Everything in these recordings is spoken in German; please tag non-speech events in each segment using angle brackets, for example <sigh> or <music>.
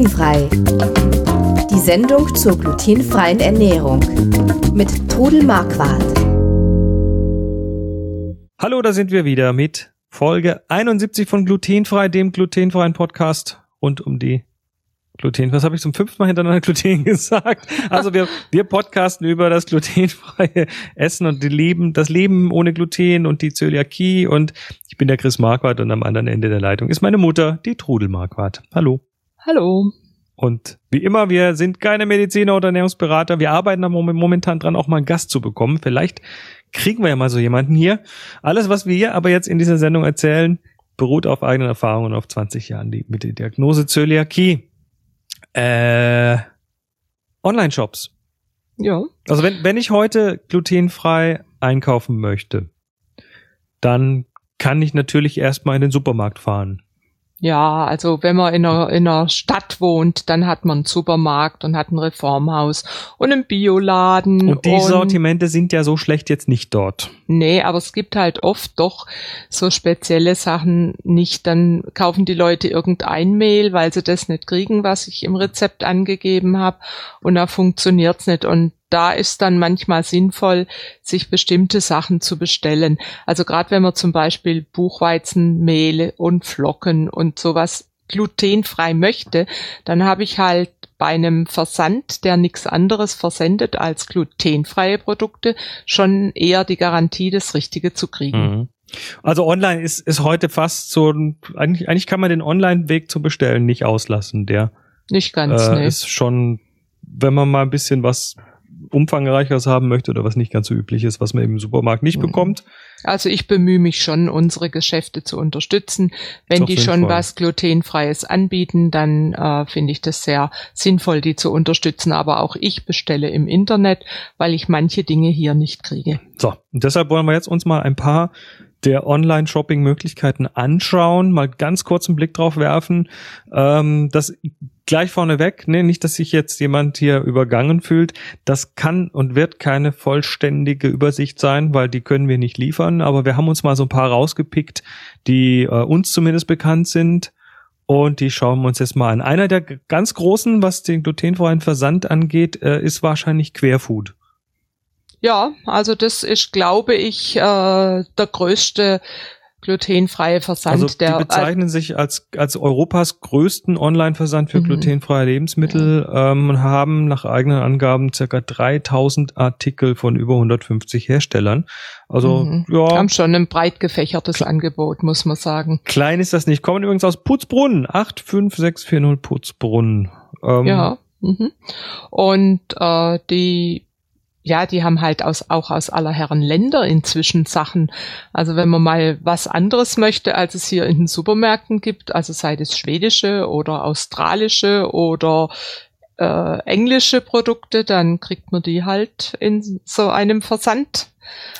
Glutenfrei. Die Sendung zur glutenfreien Ernährung mit Trudel Marquardt. Hallo, da sind wir wieder mit Folge 71 von Glutenfrei, dem glutenfreien Podcast rund um die Gluten. Was habe ich zum fünften Mal hintereinander <laughs> Gluten gesagt? Also wir, wir podcasten über das glutenfreie Essen und die Leben, das Leben ohne Gluten und die Zöliakie und ich bin der Chris Marquardt und am anderen Ende der Leitung ist meine Mutter, die Trudel Marquardt. Hallo. Hallo. Und wie immer, wir sind keine Mediziner oder Ernährungsberater. Wir arbeiten momentan dran, auch mal einen Gast zu bekommen. Vielleicht kriegen wir ja mal so jemanden hier. Alles, was wir hier aber jetzt in dieser Sendung erzählen, beruht auf eigenen Erfahrungen auf 20 Jahren mit der Diagnose Zöliakie. Äh, Online-Shops. Ja. Also wenn, wenn ich heute glutenfrei einkaufen möchte, dann kann ich natürlich erstmal in den Supermarkt fahren. Ja, also wenn man in einer, in einer Stadt wohnt, dann hat man einen Supermarkt und hat ein Reformhaus und einen Bioladen. Und die und, Sortimente sind ja so schlecht jetzt nicht dort. Nee, aber es gibt halt oft doch so spezielle Sachen nicht. Dann kaufen die Leute irgendein Mehl, weil sie das nicht kriegen, was ich im Rezept angegeben habe. Und da funktioniert's nicht. Und da ist dann manchmal sinnvoll, sich bestimmte Sachen zu bestellen. Also gerade wenn man zum Beispiel Buchweizenmehl und Flocken und sowas glutenfrei möchte, dann habe ich halt bei einem Versand, der nichts anderes versendet als glutenfreie Produkte, schon eher die Garantie, das Richtige zu kriegen. Mhm. Also online ist, ist heute fast so, eigentlich, eigentlich kann man den Online-Weg zu bestellen nicht auslassen. Der nicht ganz, äh, nee. ist schon, wenn man mal ein bisschen was umfangreicheres haben möchte oder was nicht ganz so üblich ist, was man im Supermarkt nicht mhm. bekommt. Also ich bemühe mich schon, unsere Geschäfte zu unterstützen. Wenn die schon was glutenfreies anbieten, dann äh, finde ich das sehr sinnvoll, die zu unterstützen. Aber auch ich bestelle im Internet, weil ich manche Dinge hier nicht kriege. So, und deshalb wollen wir jetzt uns mal ein paar der Online-Shopping-Möglichkeiten anschauen, mal ganz kurz einen Blick drauf werfen. Ähm, das gleich vorneweg, ne, nicht, dass sich jetzt jemand hier übergangen fühlt. Das kann und wird keine vollständige Übersicht sein, weil die können wir nicht liefern. Aber wir haben uns mal so ein paar rausgepickt, die äh, uns zumindest bekannt sind. Und die schauen wir uns jetzt mal an. Einer der ganz großen, was den glutenfreien Versand angeht, äh, ist wahrscheinlich Querfood. Ja, also das ist, glaube ich, äh, der größte glutenfreie Versand. Also die bezeichnen sich als, als Europas größten Online-Versand für mhm. glutenfreie Lebensmittel ja. ähm, und haben nach eigenen Angaben circa 3000 Artikel von über 150 Herstellern. Also mhm. ja. Haben schon ein breit gefächertes Angebot, muss man sagen. Klein ist das nicht. Kommen übrigens aus Putzbrunn. 85640 Putzbrunn. Ähm, ja. Mhm. Und äh, die ja, die haben halt aus, auch aus aller Herren Länder inzwischen Sachen. Also wenn man mal was anderes möchte, als es hier in den Supermärkten gibt, also sei es schwedische oder australische oder äh, englische Produkte, dann kriegt man die halt in so einem Versand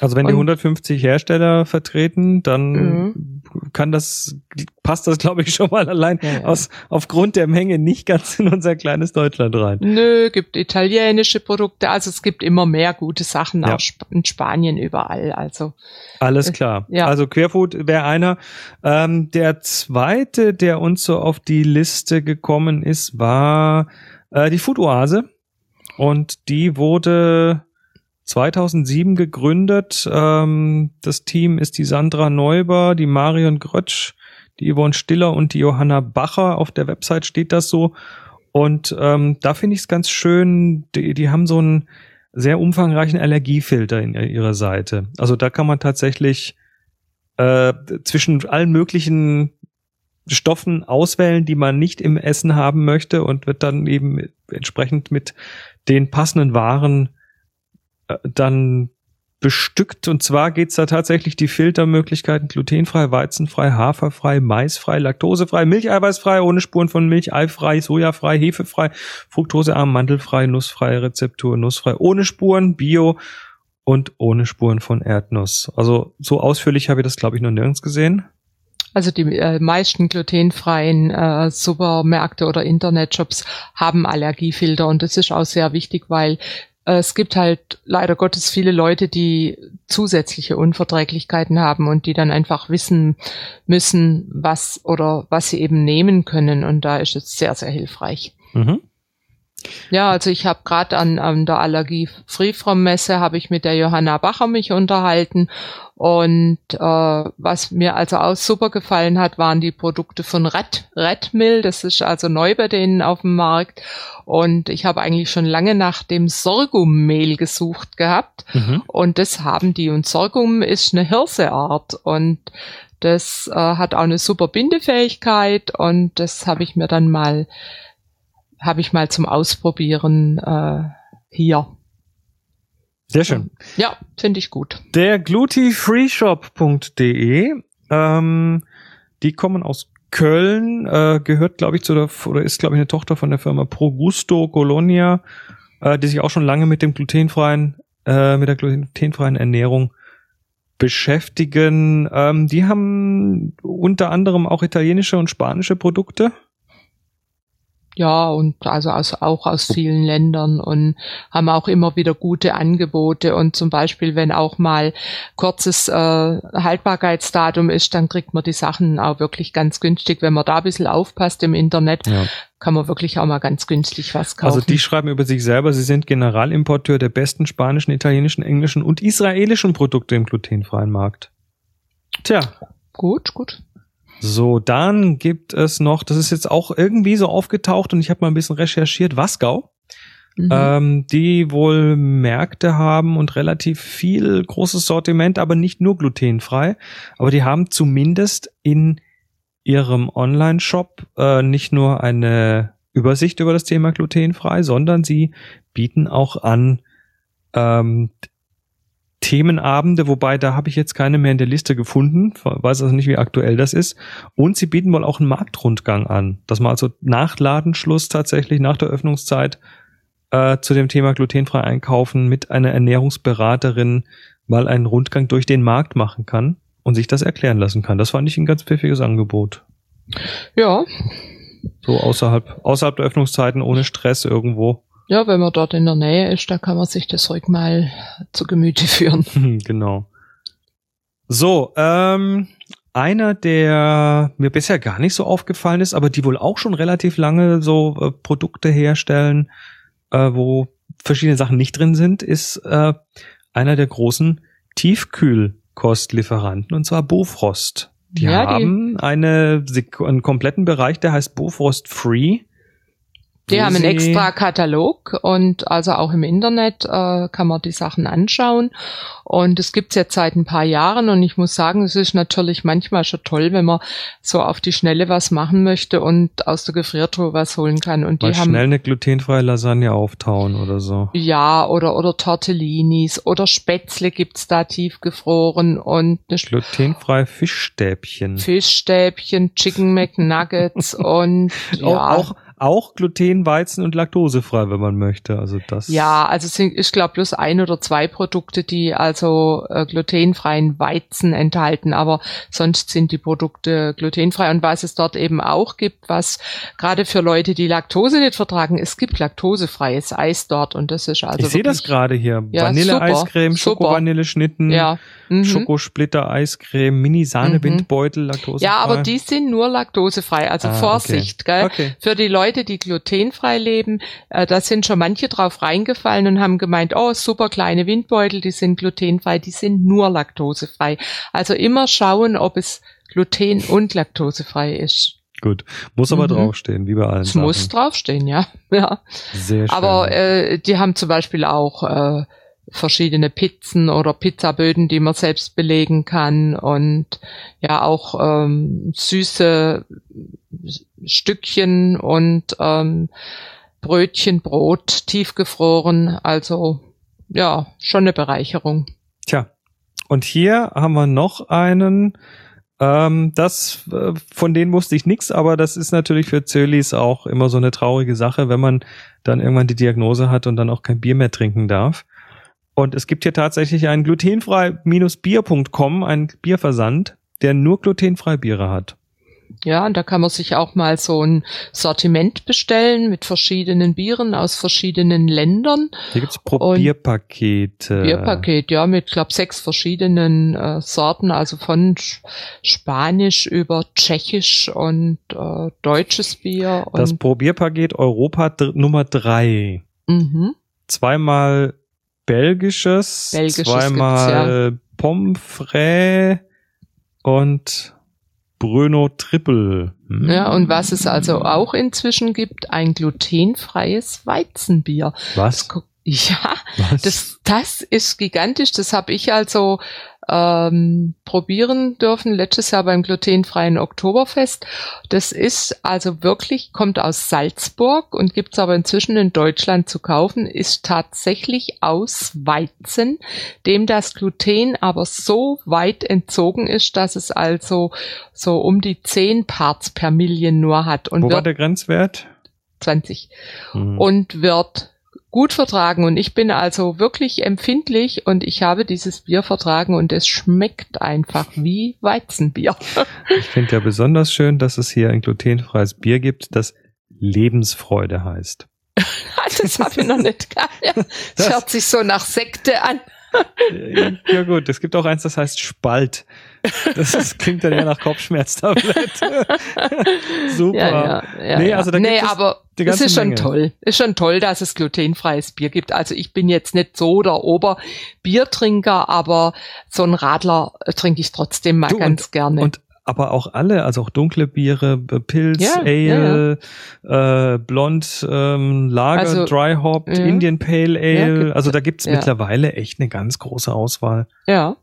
also wenn die 150 Hersteller vertreten, dann mhm. Kann das, passt das glaube ich <laughs> schon mal allein ja, ja. aus, aufgrund der Menge nicht ganz in unser kleines Deutschland rein. Nö, gibt italienische Produkte, also es gibt immer mehr gute Sachen, ja. auch in Spanien überall, also. Alles äh, klar. Ja. Also Querfood wäre einer. Ähm, der zweite, der uns so auf die Liste gekommen ist, war äh, die Food Oase. Und die wurde 2007 gegründet. Ähm, das Team ist die Sandra Neuber, die Marion Grötsch, die Yvonne Stiller und die Johanna Bacher. Auf der Website steht das so. Und ähm, da finde ich es ganz schön, die, die haben so einen sehr umfangreichen Allergiefilter in ihrer Seite. Also da kann man tatsächlich äh, zwischen allen möglichen Stoffen auswählen, die man nicht im Essen haben möchte und wird dann eben entsprechend mit den passenden Waren dann bestückt. Und zwar geht's da tatsächlich die Filtermöglichkeiten glutenfrei, weizenfrei, haferfrei, maisfrei, laktosefrei, milcheiweißfrei, ohne Spuren von Milch, eifrei, sojafrei, hefefrei, fruktosearm, mandelfrei, nussfrei, Rezeptur, nussfrei, ohne Spuren, bio und ohne Spuren von Erdnuss. Also so ausführlich habe ich das, glaube ich, noch nirgends gesehen. Also die äh, meisten glutenfreien äh, Supermärkte oder Internetshops haben Allergiefilter und das ist auch sehr wichtig, weil es gibt halt leider Gottes viele Leute, die zusätzliche Unverträglichkeiten haben und die dann einfach wissen müssen, was oder was sie eben nehmen können. Und da ist es sehr, sehr hilfreich. Mhm. Ja, also ich habe gerade an, an der Allergie Free From Messe habe ich mit der Johanna Bacher mich unterhalten und äh, was mir also auch super gefallen hat, waren die Produkte von Red, Red Mill. Das ist also neu bei denen auf dem Markt. Und ich habe eigentlich schon lange nach dem Sorghummehl gesucht gehabt. Mhm. und das haben die. Und Sorghum ist eine Hirseart. Und das äh, hat auch eine super Bindefähigkeit. Und das habe ich mir dann mal habe ich mal zum Ausprobieren äh, hier. Sehr schön. Ja, finde ich gut. Der glutifreeshop.de, ähm, die kommen aus Köln, äh, gehört, glaube ich, zu der, oder ist, glaube ich, eine Tochter von der Firma Progusto Colonia, äh, die sich auch schon lange mit dem glutenfreien, äh, mit der glutenfreien Ernährung beschäftigen. Ähm, die haben unter anderem auch italienische und spanische Produkte. Ja, und also aus, auch aus vielen Ländern und haben auch immer wieder gute Angebote. Und zum Beispiel, wenn auch mal kurzes äh, Haltbarkeitsdatum ist, dann kriegt man die Sachen auch wirklich ganz günstig. Wenn man da ein bisschen aufpasst im Internet, ja. kann man wirklich auch mal ganz günstig was kaufen. Also die schreiben über sich selber, sie sind Generalimporteur der besten spanischen, italienischen, englischen und israelischen Produkte im glutenfreien Markt. Tja. Gut, gut. So, dann gibt es noch, das ist jetzt auch irgendwie so aufgetaucht und ich habe mal ein bisschen recherchiert, Wasgau. Mhm. Ähm, die wohl Märkte haben und relativ viel großes Sortiment, aber nicht nur glutenfrei. Aber die haben zumindest in ihrem Online-Shop äh, nicht nur eine Übersicht über das Thema glutenfrei, sondern sie bieten auch an ähm, Themenabende, wobei da habe ich jetzt keine mehr in der Liste gefunden, weiß also nicht, wie aktuell das ist. Und sie bieten wohl auch einen Marktrundgang an, dass man also nach Ladenschluss tatsächlich, nach der Öffnungszeit äh, zu dem Thema glutenfrei einkaufen mit einer Ernährungsberaterin mal einen Rundgang durch den Markt machen kann und sich das erklären lassen kann. Das fand ich ein ganz pfiffiges Angebot. Ja. So außerhalb, außerhalb der Öffnungszeiten, ohne Stress irgendwo. Ja, wenn man dort in der Nähe ist, da kann man sich das ruhig mal zu Gemüte <laughs> führen. <laughs> genau. So, ähm, einer, der mir bisher gar nicht so aufgefallen ist, aber die wohl auch schon relativ lange so äh, Produkte herstellen, äh, wo verschiedene Sachen nicht drin sind, ist äh, einer der großen Tiefkühlkostlieferanten, und zwar Bofrost. Die ja, haben die eine, einen kompletten Bereich, der heißt Bofrost Free. Die haben einen extra Katalog und also auch im Internet äh, kann man die Sachen anschauen. Und es gibt's jetzt seit ein paar Jahren und ich muss sagen, es ist natürlich manchmal schon toll, wenn man so auf die Schnelle was machen möchte und aus der Gefriertruhe was holen kann. Und Mal die haben schnell eine glutenfreie Lasagne auftauen oder so. Ja, oder oder Tortellinis oder Spätzle gibt's da tiefgefroren und eine glutenfreie Fischstäbchen. Fischstäbchen, Chicken McNuggets <laughs> und ja. auch, auch auch Gluten, Weizen und laktosefrei, wenn man möchte. Also das. Ja, also sind, ich glaube bloß ein oder zwei Produkte, die also äh, glutenfreien Weizen enthalten, aber sonst sind die Produkte glutenfrei. Und was es dort eben auch gibt, was gerade für Leute, die Laktose nicht vertragen, es gibt laktosefreies Eis dort und das ist also. Ich sehe das gerade hier. Ja, Vanille-Eiscreme, Schoko-Vanille-Schnitten, ja. Mhm. Schokosplitter-Eiscreme, Mini-Sahne-Windbeutel, mhm. laktosefrei. Ja, aber die sind nur laktosefrei. Also ah, Vorsicht, okay. gell? Okay. Für die Leute, Leute, die glutenfrei leben, äh, da sind schon manche drauf reingefallen und haben gemeint, oh, super kleine Windbeutel, die sind glutenfrei, die sind nur laktosefrei. Also immer schauen, ob es gluten- und laktosefrei ist. Gut, muss aber mhm. draufstehen, wie bei allen. Es muss draufstehen, ja. <laughs> ja. Sehr schön. Aber äh, die haben zum Beispiel auch äh, verschiedene Pizzen oder Pizzaböden, die man selbst belegen kann und ja auch ähm, süße Stückchen und ähm, Brötchen, Brot, tiefgefroren. Also ja, schon eine Bereicherung. Tja, und hier haben wir noch einen. Ähm, das äh, von denen wusste ich nichts, aber das ist natürlich für Zölis auch immer so eine traurige Sache, wenn man dann irgendwann die Diagnose hat und dann auch kein Bier mehr trinken darf. Und es gibt hier tatsächlich einen glutenfrei-bier.com, einen Bierversand, der nur glutenfrei Biere hat. Ja, und da kann man sich auch mal so ein Sortiment bestellen mit verschiedenen Bieren aus verschiedenen Ländern. Hier gibt's Probierpakete. Bierpaket, ja, mit, glaube sechs verschiedenen äh, Sorten, also von Spanisch über Tschechisch und äh, deutsches Bier. Und das Probierpaket Europa Nummer drei. Mhm. Zweimal belgisches, belgisches zweimal ja. Pommes und Bruno Triple. Hm. Ja, und was es also auch inzwischen gibt, ein glutenfreies Weizenbier. Was? <laughs> Ja, was? das, das ist gigantisch. Das habe ich also ähm, probieren dürfen letztes Jahr beim glutenfreien Oktoberfest. Das ist also wirklich, kommt aus Salzburg und gibt's aber inzwischen in Deutschland zu kaufen, ist tatsächlich aus Weizen, dem das Gluten aber so weit entzogen ist, dass es also so um die 10 Parts per Million nur hat. Und Wo war der Grenzwert? 20. Mhm. Und wird gut vertragen und ich bin also wirklich empfindlich und ich habe dieses Bier vertragen und es schmeckt einfach wie Weizenbier. <laughs> Ich finde ja besonders schön, dass es hier ein glutenfreies Bier gibt, das Lebensfreude heißt. <laughs> das habe ich noch nicht gehabt. Ja, das hört sich so nach Sekte an. Ja gut, es gibt auch eins, das heißt Spalt. Das ist, klingt dann eher nach Kopfschmerztablette. <laughs> Super. Ja, ja, ja, nee, also da nee, gibt es aber es ist schon Menge. toll. Ist schon toll, dass es glutenfreies Bier gibt. Also ich bin jetzt nicht so der Oberbiertrinker, aber so ein Radler trinke ich trotzdem mal du, ganz und, gerne. Und aber auch alle, also auch dunkle Biere, Pilz, ja, Ale, ja, Äh, Blond, ähm, Lager, also, Dry Hop, Indian Pale Ale. also da gibt's mittlerweile echt eine ganz große Auswahl. Ja.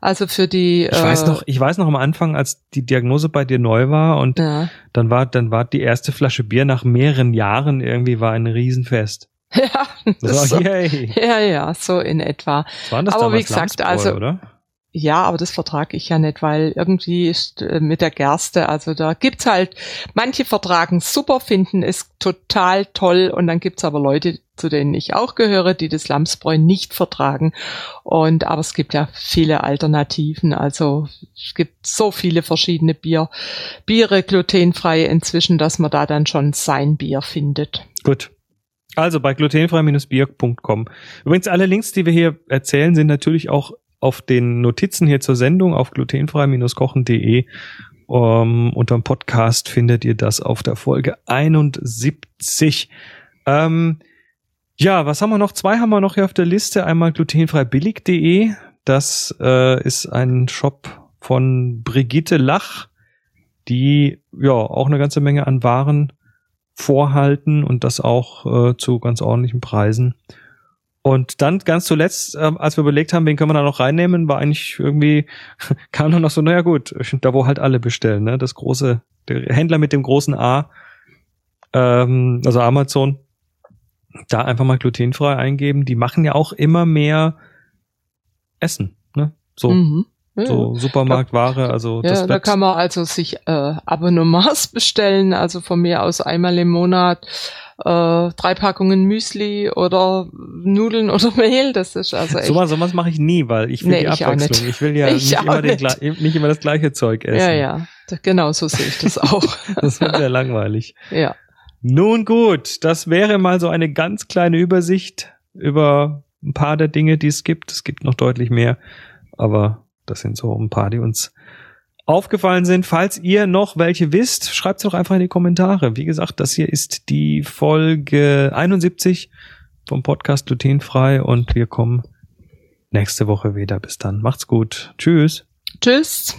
Also für die. Ich äh, weiß noch, ich weiß noch am Anfang, als die Diagnose bei dir neu war und ja. dann war, dann war die erste Flasche Bier nach mehreren Jahren irgendwie war ein Riesenfest. <laughs> Ja, das so, ja, ja, so in etwa. Was war das Aber wie gesagt, also, oder? Ja, aber das vertrage ich ja nicht, weil irgendwie ist äh, mit der Gerste, also da gibt's halt, manche vertragen super, finden es total toll und dann gibt's aber Leute, zu denen ich auch gehöre, die das Lamsbräu nicht vertragen. Und aber es gibt ja viele Alternativen, also es gibt so viele verschiedene Bier, Biere glutenfrei inzwischen, dass man da dann schon sein Bier findet. Gut. Also bei glutenfrei-bier.com. Übrigens alle Links, die wir hier erzählen, sind natürlich auch auf den Notizen hier zur Sendung auf glutenfrei-kochen.de um, ähm, unterm Podcast findet ihr das auf der Folge 71. Ähm, ja, was haben wir noch? Zwei haben wir noch hier auf der Liste. Einmal glutenfreibillig.de. Das äh, ist ein Shop von Brigitte Lach, die ja auch eine ganze Menge an Waren vorhalten und das auch äh, zu ganz ordentlichen Preisen. Und dann ganz zuletzt, äh, als wir überlegt haben, wen können wir da noch reinnehmen, war eigentlich irgendwie, <laughs> kam dann noch so, naja gut, da wo halt alle bestellen, ne? Das große, der Händler mit dem großen A, ähm, also Amazon, da einfach mal glutenfrei eingeben. Die machen ja auch immer mehr Essen, ne? So. Mhm. Ja, so Supermarktware, also ja, das da kann man also sich äh, Abonnements bestellen, also von mir aus einmal im Monat äh, drei Packungen Müsli oder Nudeln oder <laughs> Mehl. Das ist also echt. Sowas, sowas mache ich nie, weil ich will nee, die Abwechslung. Ich, ich, will ja <laughs> ich nicht, immer den, nicht immer das gleiche Zeug essen. Ja, ja. Genau so sehe ich das auch. <laughs> das wird sehr langweilig. Ja. Nun gut, das wäre mal so eine ganz kleine Übersicht über ein paar der Dinge, die es gibt. Es gibt noch deutlich mehr, aber das sind so ein paar, die uns aufgefallen sind. Falls ihr noch welche wisst, schreibt sie doch einfach in die Kommentare. Wie gesagt, das hier ist die Folge 71 vom Podcast Glutenfrei und wir kommen nächste Woche wieder. Bis dann. Macht's gut. Tschüss. Tschüss.